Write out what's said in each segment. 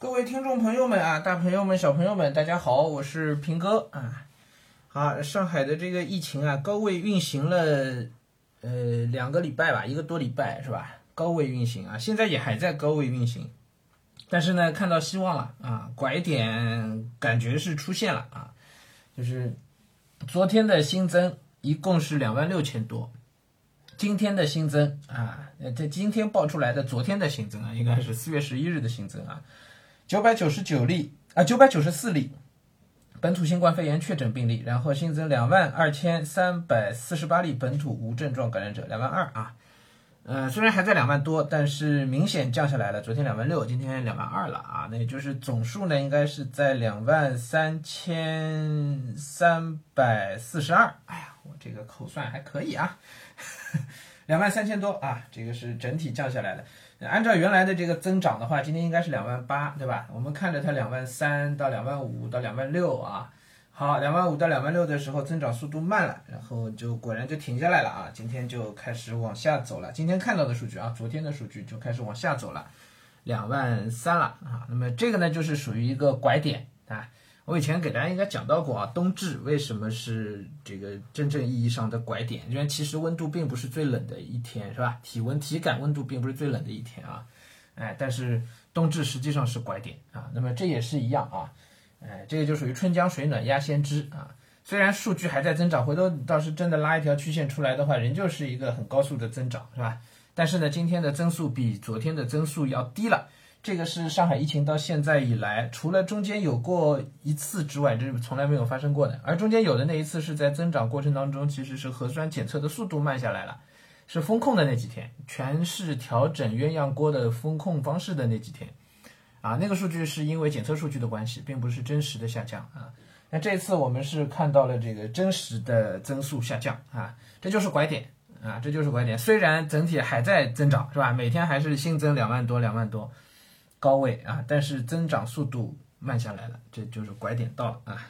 各位听众朋友们啊，大朋友们、小朋友们，大家好，我是平哥啊。好，上海的这个疫情啊，高位运行了呃两个礼拜吧，一个多礼拜是吧？高位运行啊，现在也还在高位运行，但是呢，看到希望了啊，拐点感觉是出现了啊，就是昨天的新增一共是两万六千多。今天的新增啊，呃，这今天报出来的昨天的新增啊，应该是四月十一日的新增啊，九百九十九例啊，九百九十四例。本土新冠肺炎确诊病例，然后新增两万二千三百四十八例本土无症状感染者，两万二啊，呃，虽然还在两万多，但是明显降下来了，昨天两万六，今天两万二了啊，那也就是总数呢，应该是在两万三千三百四十二，哎呀，我这个口算还可以啊。两万三千多啊，这个是整体降下来的。按照原来的这个增长的话，今天应该是两万八，对吧？我们看着它两万三到两万五到两万六啊，好，两万五到两万六的时候增长速度慢了，然后就果然就停下来了啊，今天就开始往下走了。今天看到的数据啊，昨天的数据就开始往下走了，两万三了啊。那么这个呢，就是属于一个拐点啊。我以前给大家应该讲到过啊，冬至为什么是这个真正意义上的拐点？因为其实温度并不是最冷的一天，是吧？体温体感温度并不是最冷的一天啊，哎，但是冬至实际上是拐点啊。那么这也是一样啊，哎，这个就属于春江水暖鸭先知啊。虽然数据还在增长，回头倒是真的拉一条曲线出来的话，仍旧是一个很高速的增长，是吧？但是呢，今天的增速比昨天的增速要低了。这个是上海疫情到现在以来，除了中间有过一次之外，这是从来没有发生过的。而中间有的那一次是在增长过程当中，其实是核酸检测的速度慢下来了，是封控的那几天，全市调整鸳鸯锅的封控方式的那几天，啊，那个数据是因为检测数据的关系，并不是真实的下降啊。那这次我们是看到了这个真实的增速下降啊，这就是拐点啊，这就是拐点。虽然整体还在增长，是吧？每天还是新增两万多，两万多。高位啊，但是增长速度慢下来了，这就是拐点到了啊！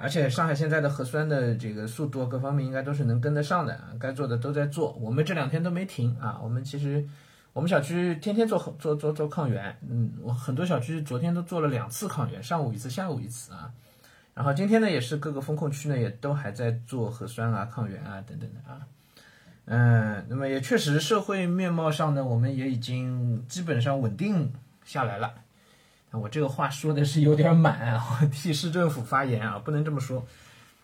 而且上海现在的核酸的这个速度各方面应该都是能跟得上的啊，该做的都在做，我们这两天都没停啊。我们其实我们小区天天做做做做抗原，嗯，我很多小区昨天都做了两次抗原，上午一次，下午一次啊。然后今天呢，也是各个风控区呢也都还在做核酸啊、抗原啊等等的啊。嗯，那么也确实社会面貌上呢，我们也已经基本上稳定。下来了，我这个话说的是有点满啊，我 替市政府发言啊，不能这么说。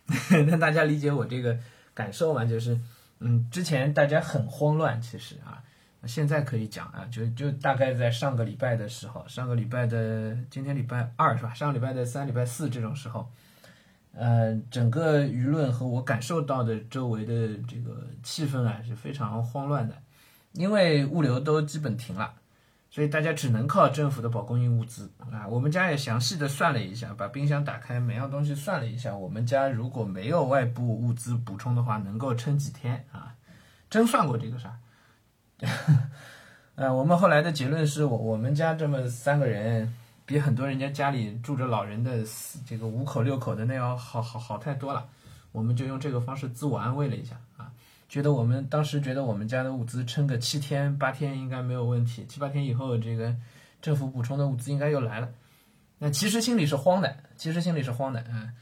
那大家理解我这个感受嘛？就是，嗯，之前大家很慌乱，其实啊，现在可以讲啊，就就大概在上个礼拜的时候，上个礼拜的今天礼拜二是吧？上个礼拜的三、礼拜四这种时候，呃，整个舆论和我感受到的周围的这个气氛啊是非常慌乱的，因为物流都基本停了。所以大家只能靠政府的保供应物资啊！我们家也详细的算了一下，把冰箱打开，每样东西算了一下，我们家如果没有外部物资补充的话，能够撑几天啊？真算过这个啥？呃，我们后来的结论是我我们家这么三个人，比很多人家家里住着老人的这个五口六口的那要好好好太多了，我们就用这个方式自我安慰了一下。觉得我们当时觉得我们家的物资撑个七天八天应该没有问题，七八天以后这个政府补充的物资应该又来了。那其实心里是慌的，其实心里是慌的，嗯，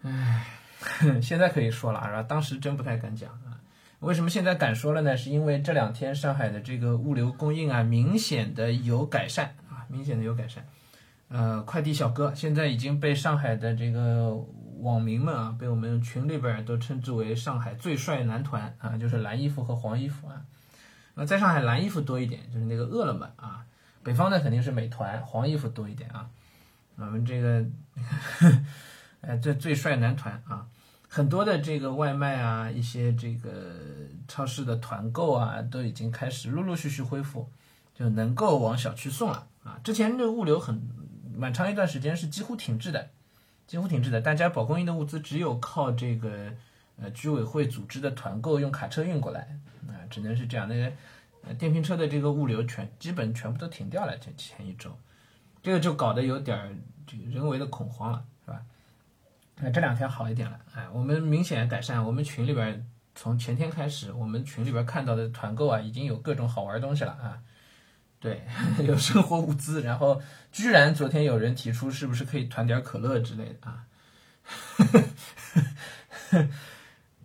唉，现在可以说了是吧？当时真不太敢讲啊。为什么现在敢说了呢？是因为这两天上海的这个物流供应啊，明显的有改善啊，明显的有改善。呃，快递小哥现在已经被上海的这个。网民们啊，被我们群里边都称之为上海最帅男团啊，就是蓝衣服和黄衣服啊。那在上海蓝衣服多一点，就是那个饿了么啊。北方呢肯定是美团，黄衣服多一点啊。我们这个，哎，这最帅男团啊，很多的这个外卖啊，一些这个超市的团购啊，都已经开始陆陆续续恢复，就能够往小区送了啊。之前这物流很蛮长一段时间是几乎停滞的。几乎停滞的，大家保供应的物资只有靠这个呃居委会组织的团购，用卡车运过来啊，只能是这样。那个电瓶车的这个物流全基本全部都停掉了，前前一周，这个就搞得有点儿这个人为的恐慌了，是吧？那这两天好一点了，哎，我们明显改善。我们群里边从前天开始，我们群里边看到的团购啊，已经有各种好玩东西了啊。对，有生活物资，然后居然昨天有人提出是不是可以团点可乐之类的啊？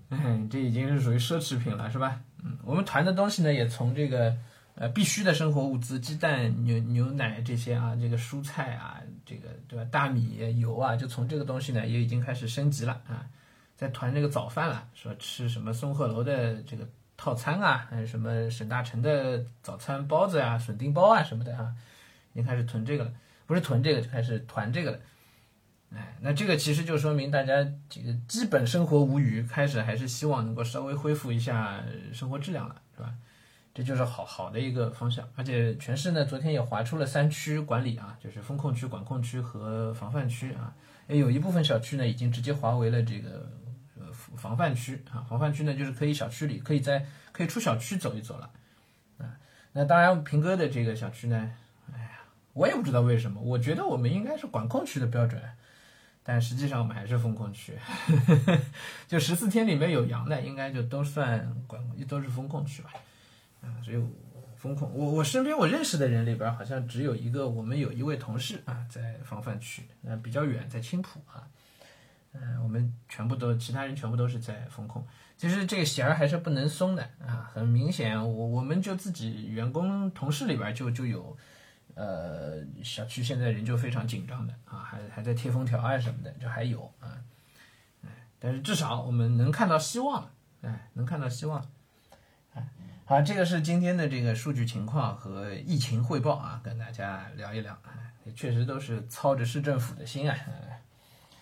嗯，这已经是属于奢侈品了，是吧？嗯，我们团的东西呢，也从这个呃必须的生活物资，鸡蛋、牛牛奶这些啊，这个蔬菜啊，这个对吧？大米、油啊，就从这个东西呢，也已经开始升级了啊，在团这个早饭了，说吃什么松鹤楼的这个。套餐啊，还有什么沈大成的早餐包子啊、笋丁包啊什么的啊，已经开始囤这个了，不是囤这个就开始团这个了。哎，那这个其实就说明大家这个基本生活无虞，开始还是希望能够稍微恢复一下生活质量了，是吧？这就是好好的一个方向。而且全市呢，昨天也划出了三区管理啊，就是风控区、管控区和防范区啊，也有一部分小区呢已经直接划为了这个。防范区啊，防范区呢，就是可以小区里可以在可以出小区走一走了，啊，那当然平哥的这个小区呢，哎呀，我也不知道为什么，我觉得我们应该是管控区的标准，但实际上我们还是风控区，就十四天里面有阳的，应该就都算管都是风控区吧，啊，只有风控，我我身边我认识的人里边好像只有一个，我们有一位同事啊在防范区，那比较远，在青浦啊。嗯，我们全部都，其他人全部都是在风控。其实这个弦儿还是不能松的啊，很明显，我我们就自己员工同事里边就就有，呃，小区现在人就非常紧张的啊，还还在贴封条啊什么的，就还有啊，哎，但是至少我们能看到希望，哎，能看到希望，哎，好，这个是今天的这个数据情况和疫情汇报啊，跟大家聊一聊，哎，确实都是操着市政府的心啊。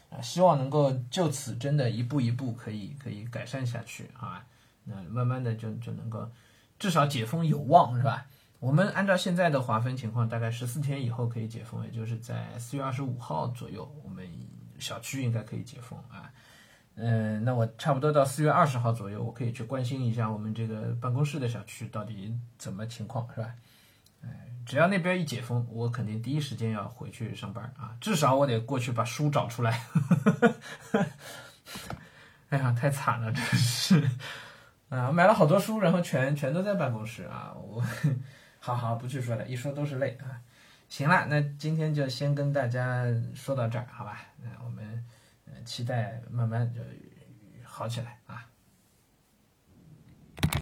啊，希望能够就此真的一步一步可以可以改善下去，啊？那慢慢的就就能够至少解封有望，是吧？我们按照现在的划分情况，大概十四天以后可以解封，也就是在四月二十五号左右，我们小区应该可以解封啊。嗯，那我差不多到四月二十号左右，我可以去关心一下我们这个办公室的小区到底怎么情况，是吧？只要那边一解封，我肯定第一时间要回去上班啊！至少我得过去把书找出来。哎呀，太惨了，真是啊！买了好多书，然后全全都在办公室啊！我 好好不去说了，一说都是泪啊！行了，那今天就先跟大家说到这儿，好吧？那我们期待慢慢就好起来啊！